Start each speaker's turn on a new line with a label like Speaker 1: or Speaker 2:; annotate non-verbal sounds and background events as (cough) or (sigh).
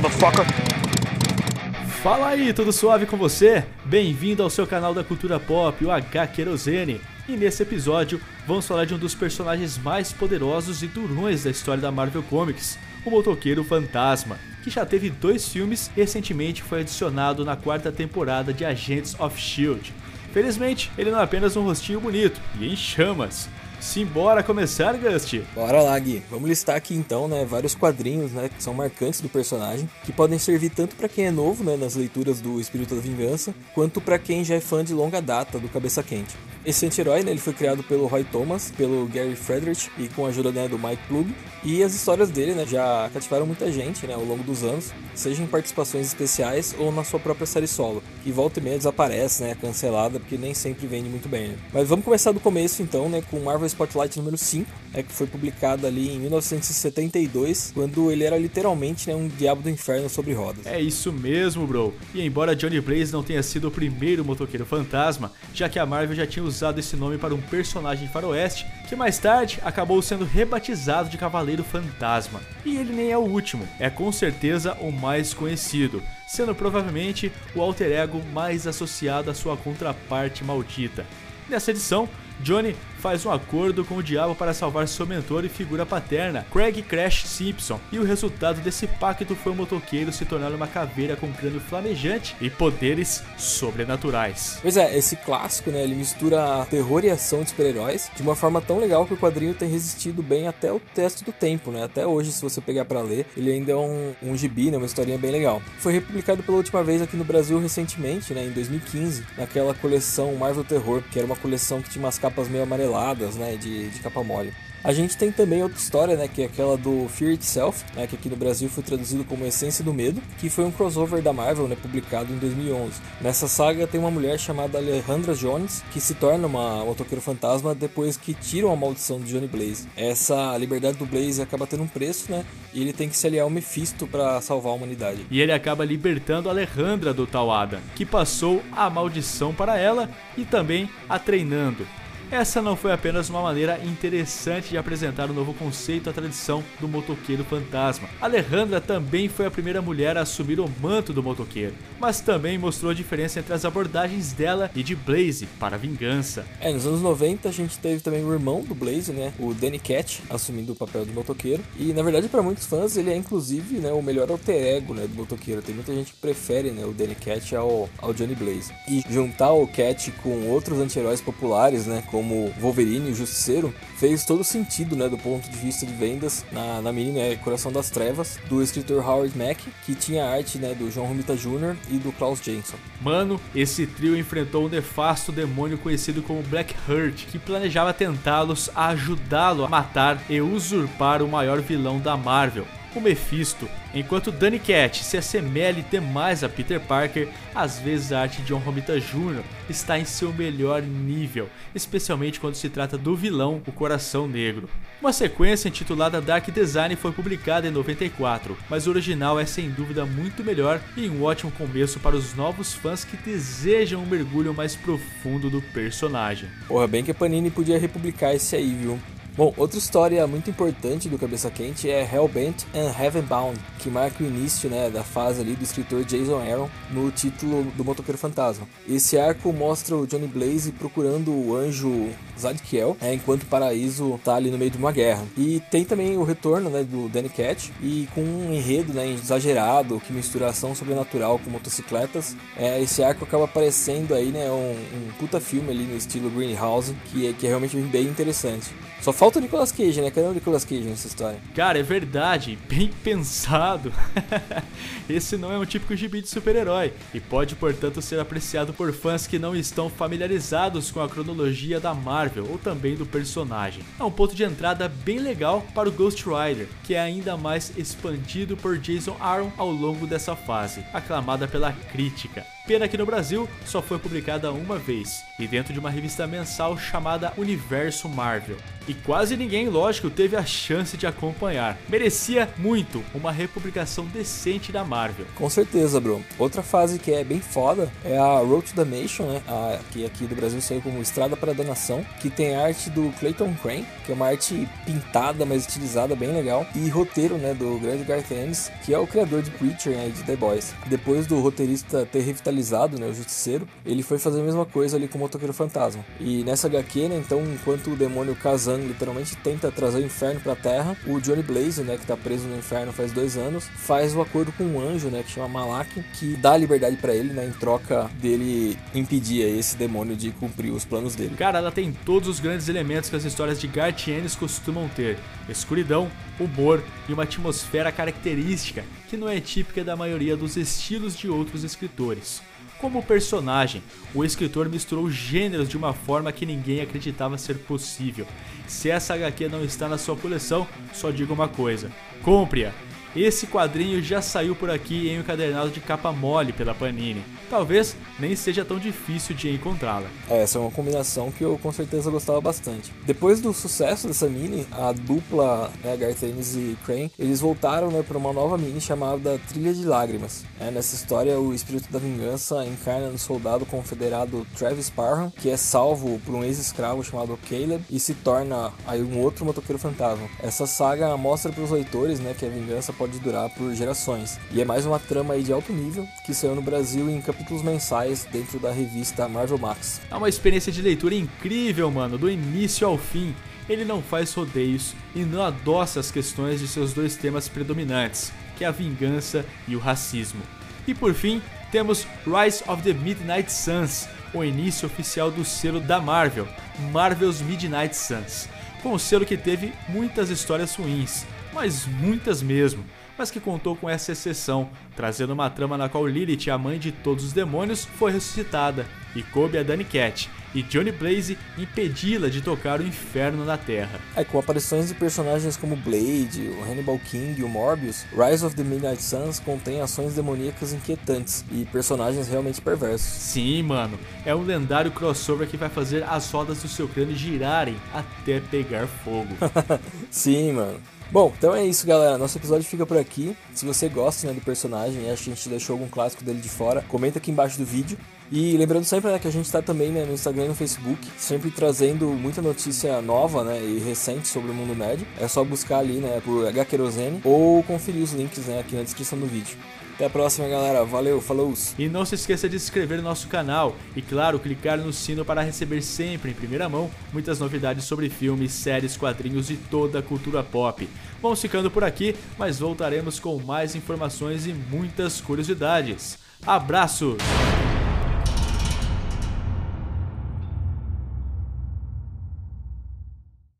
Speaker 1: motherfucker.
Speaker 2: Fala aí, tudo suave com você? Bem-vindo ao seu canal da cultura pop, o H Querosene. E nesse episódio, vamos falar de um dos personagens mais poderosos e durões da história da Marvel Comics, o Motoqueiro Fantasma, que já teve dois filmes e recentemente foi adicionado na quarta temporada de Agents of S.H.I.E.L.D. Felizmente, ele não é apenas um rostinho bonito e em chamas. Simbora começar, Gust?
Speaker 3: Bora lá, Gui. Vamos listar aqui então, né, vários quadrinhos, né, que são marcantes do personagem, que podem servir tanto para quem é novo, né, nas leituras do Espírito da Vingança, quanto para quem já é fã de longa data do Cabeça Quente. Esse anti-herói, né, ele foi criado pelo Roy Thomas, pelo Gary Friedrich e com a ajuda né, do Mike Plug. E as histórias dele, né, já cativaram muita gente, né, ao longo dos anos, seja em participações especiais ou na sua própria série solo, que volta e meia desaparece, né, cancelada, porque nem sempre vende muito bem. Né? Mas vamos começar do começo então, né, com Marvel Spotlight número 5, é que foi publicado ali em 1972, quando ele era literalmente né, um diabo do inferno sobre rodas.
Speaker 2: É isso mesmo, bro. E embora Johnny Blaze não tenha sido o primeiro motoqueiro fantasma, já que a Marvel já tinha usado esse nome para um personagem faroeste, que mais tarde acabou sendo rebatizado de Cavaleiro Fantasma. E ele nem é o último, é com certeza o mais conhecido, sendo provavelmente o alter ego mais associado à sua contraparte maldita. Nessa edição, Johnny faz um acordo com o diabo para salvar seu mentor e figura paterna, Craig Crash Simpson, e o resultado desse pacto foi o motoqueiro se tornar uma caveira com crânio flamejante e poderes sobrenaturais.
Speaker 3: Pois é, esse clássico, né, ele mistura terror e ação de super-heróis de uma forma tão legal que o quadrinho tem resistido bem até o teste do tempo, né? Até hoje, se você pegar para ler, ele ainda é um, um gibi, né, uma historinha bem legal. Foi republicado pela última vez aqui no Brasil recentemente, né, em 2015, naquela coleção Marvel Terror, que era uma coleção que tinha umas capas meio amarelas né, de, de capa mole. A gente tem também outra história, né, que é aquela do Fear Itself, né, que aqui no Brasil foi traduzido como Essência do Medo, que foi um crossover da Marvel, né, publicado em 2011. Nessa saga tem uma mulher chamada Alejandra Jones, que se torna uma motoqueiro fantasma depois que tiram a maldição de Johnny Blaze. Essa liberdade do Blaze acaba tendo um preço, né, e ele tem que se aliar ao Mephisto para salvar a humanidade.
Speaker 2: E ele acaba libertando Alejandra do tal Adam, que passou a maldição para ela e também a treinando. Essa não foi apenas uma maneira interessante de apresentar o um novo conceito à tradição do motoqueiro fantasma. Alejandra também foi a primeira mulher a assumir o manto do motoqueiro, mas também mostrou a diferença entre as abordagens dela e de Blaze para a vingança.
Speaker 3: É, nos anos 90 a gente teve também o irmão do Blaze, né, o Danny Cat, assumindo o papel do motoqueiro. E na verdade para muitos fãs ele é inclusive, né, o melhor alter ego, né, do motoqueiro. Tem muita gente que prefere, né, o Danny Cat ao, ao Johnny Blaze. E juntar o Cat com outros anti-heróis populares, né, como como Wolverine e o Justiceiro, fez todo sentido, né, do ponto de vista de vendas na, na mini né, Coração das Trevas, do escritor Howard Mack, que tinha arte, né, do John Romita Jr. e do Klaus Jensen.
Speaker 2: Mano, esse trio enfrentou um nefasto demônio conhecido como Black Hurt, que planejava tentá-los a ajudá-lo a matar e usurpar o maior vilão da Marvel, o Mephisto. Enquanto Danny Cat se assemelha demais a Peter Parker, às vezes a arte de John Romita Jr. está em seu melhor nível, especialmente quando se trata do vilão, o Coração Negro. Uma sequência intitulada Dark Design foi publicada em 94, mas o original é sem dúvida muito melhor e um ótimo começo para os novos fãs que desejam um mergulho mais profundo do personagem.
Speaker 3: Porra, bem que a Panini podia republicar esse aí, viu? Bom, outra história muito importante do Cabeça Quente é Hellbent and Heavenbound, que marca o início né, da fase ali do escritor Jason Aaron no título do Motoqueiro Fantasma. Esse arco mostra o Johnny Blaze procurando o anjo Zadkiel, né, enquanto o Paraíso está ali no meio de uma guerra. E tem também o retorno né, do Danny Cat, e com um enredo né, exagerado que mistura ação sobrenatural com motocicletas. É, esse arco acaba aparecendo aí né, um, um puta filme ali no estilo Greenhouse, que é, que é realmente bem interessante. Só falta o Nicolas Cage, né? Cadê o Nicolas Cage nessa história?
Speaker 2: Cara, é verdade, bem pensado. (laughs) Esse não é um típico gibi de super-herói e pode, portanto, ser apreciado por fãs que não estão familiarizados com a cronologia da Marvel ou também do personagem. É um ponto de entrada bem legal para o Ghost Rider, que é ainda mais expandido por Jason Aaron ao longo dessa fase, aclamada pela crítica. Pena que no Brasil só foi publicada uma vez, e dentro de uma revista mensal chamada Universo Marvel. E quase ninguém, lógico, teve a chance de acompanhar. Merecia muito uma republicação decente da Marvel.
Speaker 3: Com certeza, bro. Outra fase que é bem foda é a Road to Damnation, né? A, que aqui do Brasil saiu como Estrada para a Danação, que tem arte do Clayton Crane, que é uma arte pintada, mas estilizada, bem legal, e roteiro, né, do grande Garth Ennis, que é o criador de Preacher né, e de The Boys. Depois do roteirista ter revitalizado, né, o Justiceiro, ele foi fazer a mesma coisa ali com o Motoqueiro Fantasma. E nessa HQ, né, então, enquanto o demônio Kazan literalmente tenta trazer o inferno pra Terra, o Johnny Blaze, né, que tá preso no inferno faz dois anos, faz o acordo com um anjo, né, que chama Malak, que dá liberdade para ele, né, em troca dele impedir esse demônio de cumprir os planos dele.
Speaker 2: Cara, ela tem todos os grandes elementos que as histórias de Garth Ennis costumam ter: escuridão, humor e uma atmosfera característica que não é típica da maioria dos estilos de outros escritores. Como personagem, o escritor misturou gêneros de uma forma que ninguém acreditava ser possível. Se essa HQ não está na sua coleção, só digo uma coisa: compre-a! Esse quadrinho já saiu por aqui em um encadernado de capa mole pela Panini. Talvez nem seja tão difícil de encontrá-la.
Speaker 3: É, essa é uma combinação que eu com certeza gostava bastante. Depois do sucesso dessa mini, a dupla né, Garth Ennis e Crane, eles voltaram né, para uma nova mini chamada Trilha de Lágrimas. É, nessa história, o espírito da vingança encarna no soldado confederado Travis Parham, que é salvo por um ex-escravo chamado Caleb e se torna aí um outro motoqueiro fantasma. Essa saga mostra para os leitores né, que a vingança pode durar por gerações. E é mais uma trama de alto nível que saiu no Brasil em capítulos mensais dentro da revista Marvel Max.
Speaker 2: É uma experiência de leitura incrível, mano, do início ao fim. Ele não faz rodeios e não adoça as questões de seus dois temas predominantes, que é a vingança e o racismo. E por fim, temos Rise of the Midnight Suns, o início oficial do selo da Marvel, Marvel's Midnight Suns, com o selo que teve muitas histórias ruins, mas muitas mesmo, mas que contou com essa exceção, trazendo uma trama na qual Lilith, a mãe de todos os demônios, foi ressuscitada, e coube a Danny Cat e Johnny Blaze impedi-la de tocar o inferno na Terra.
Speaker 3: É, com aparições de personagens como Blade, o Hannibal King e o Morbius, Rise of the Midnight Suns contém ações demoníacas inquietantes e personagens realmente perversos.
Speaker 2: Sim, mano, é um lendário crossover que vai fazer as rodas do seu crânio girarem até pegar fogo. (laughs)
Speaker 3: Sim, mano. Bom, então é isso, galera. Nosso episódio fica por aqui. Se você gosta né, do personagem e acha que a gente deixou algum clássico dele de fora, comenta aqui embaixo do vídeo. E lembrando sempre né, que a gente está também né, no Instagram e no Facebook, sempre trazendo muita notícia nova né, e recente sobre o mundo nerd. É só buscar ali né, por HQerosene ou conferir os links né, aqui na descrição do vídeo. Até a próxima, galera. Valeu, falou!
Speaker 2: E não se esqueça de se inscrever no nosso canal e, claro, clicar no sino para receber sempre em primeira mão muitas novidades sobre filmes, séries, quadrinhos e toda a cultura pop. Vamos ficando por aqui, mas voltaremos com mais informações e muitas curiosidades. Abraços!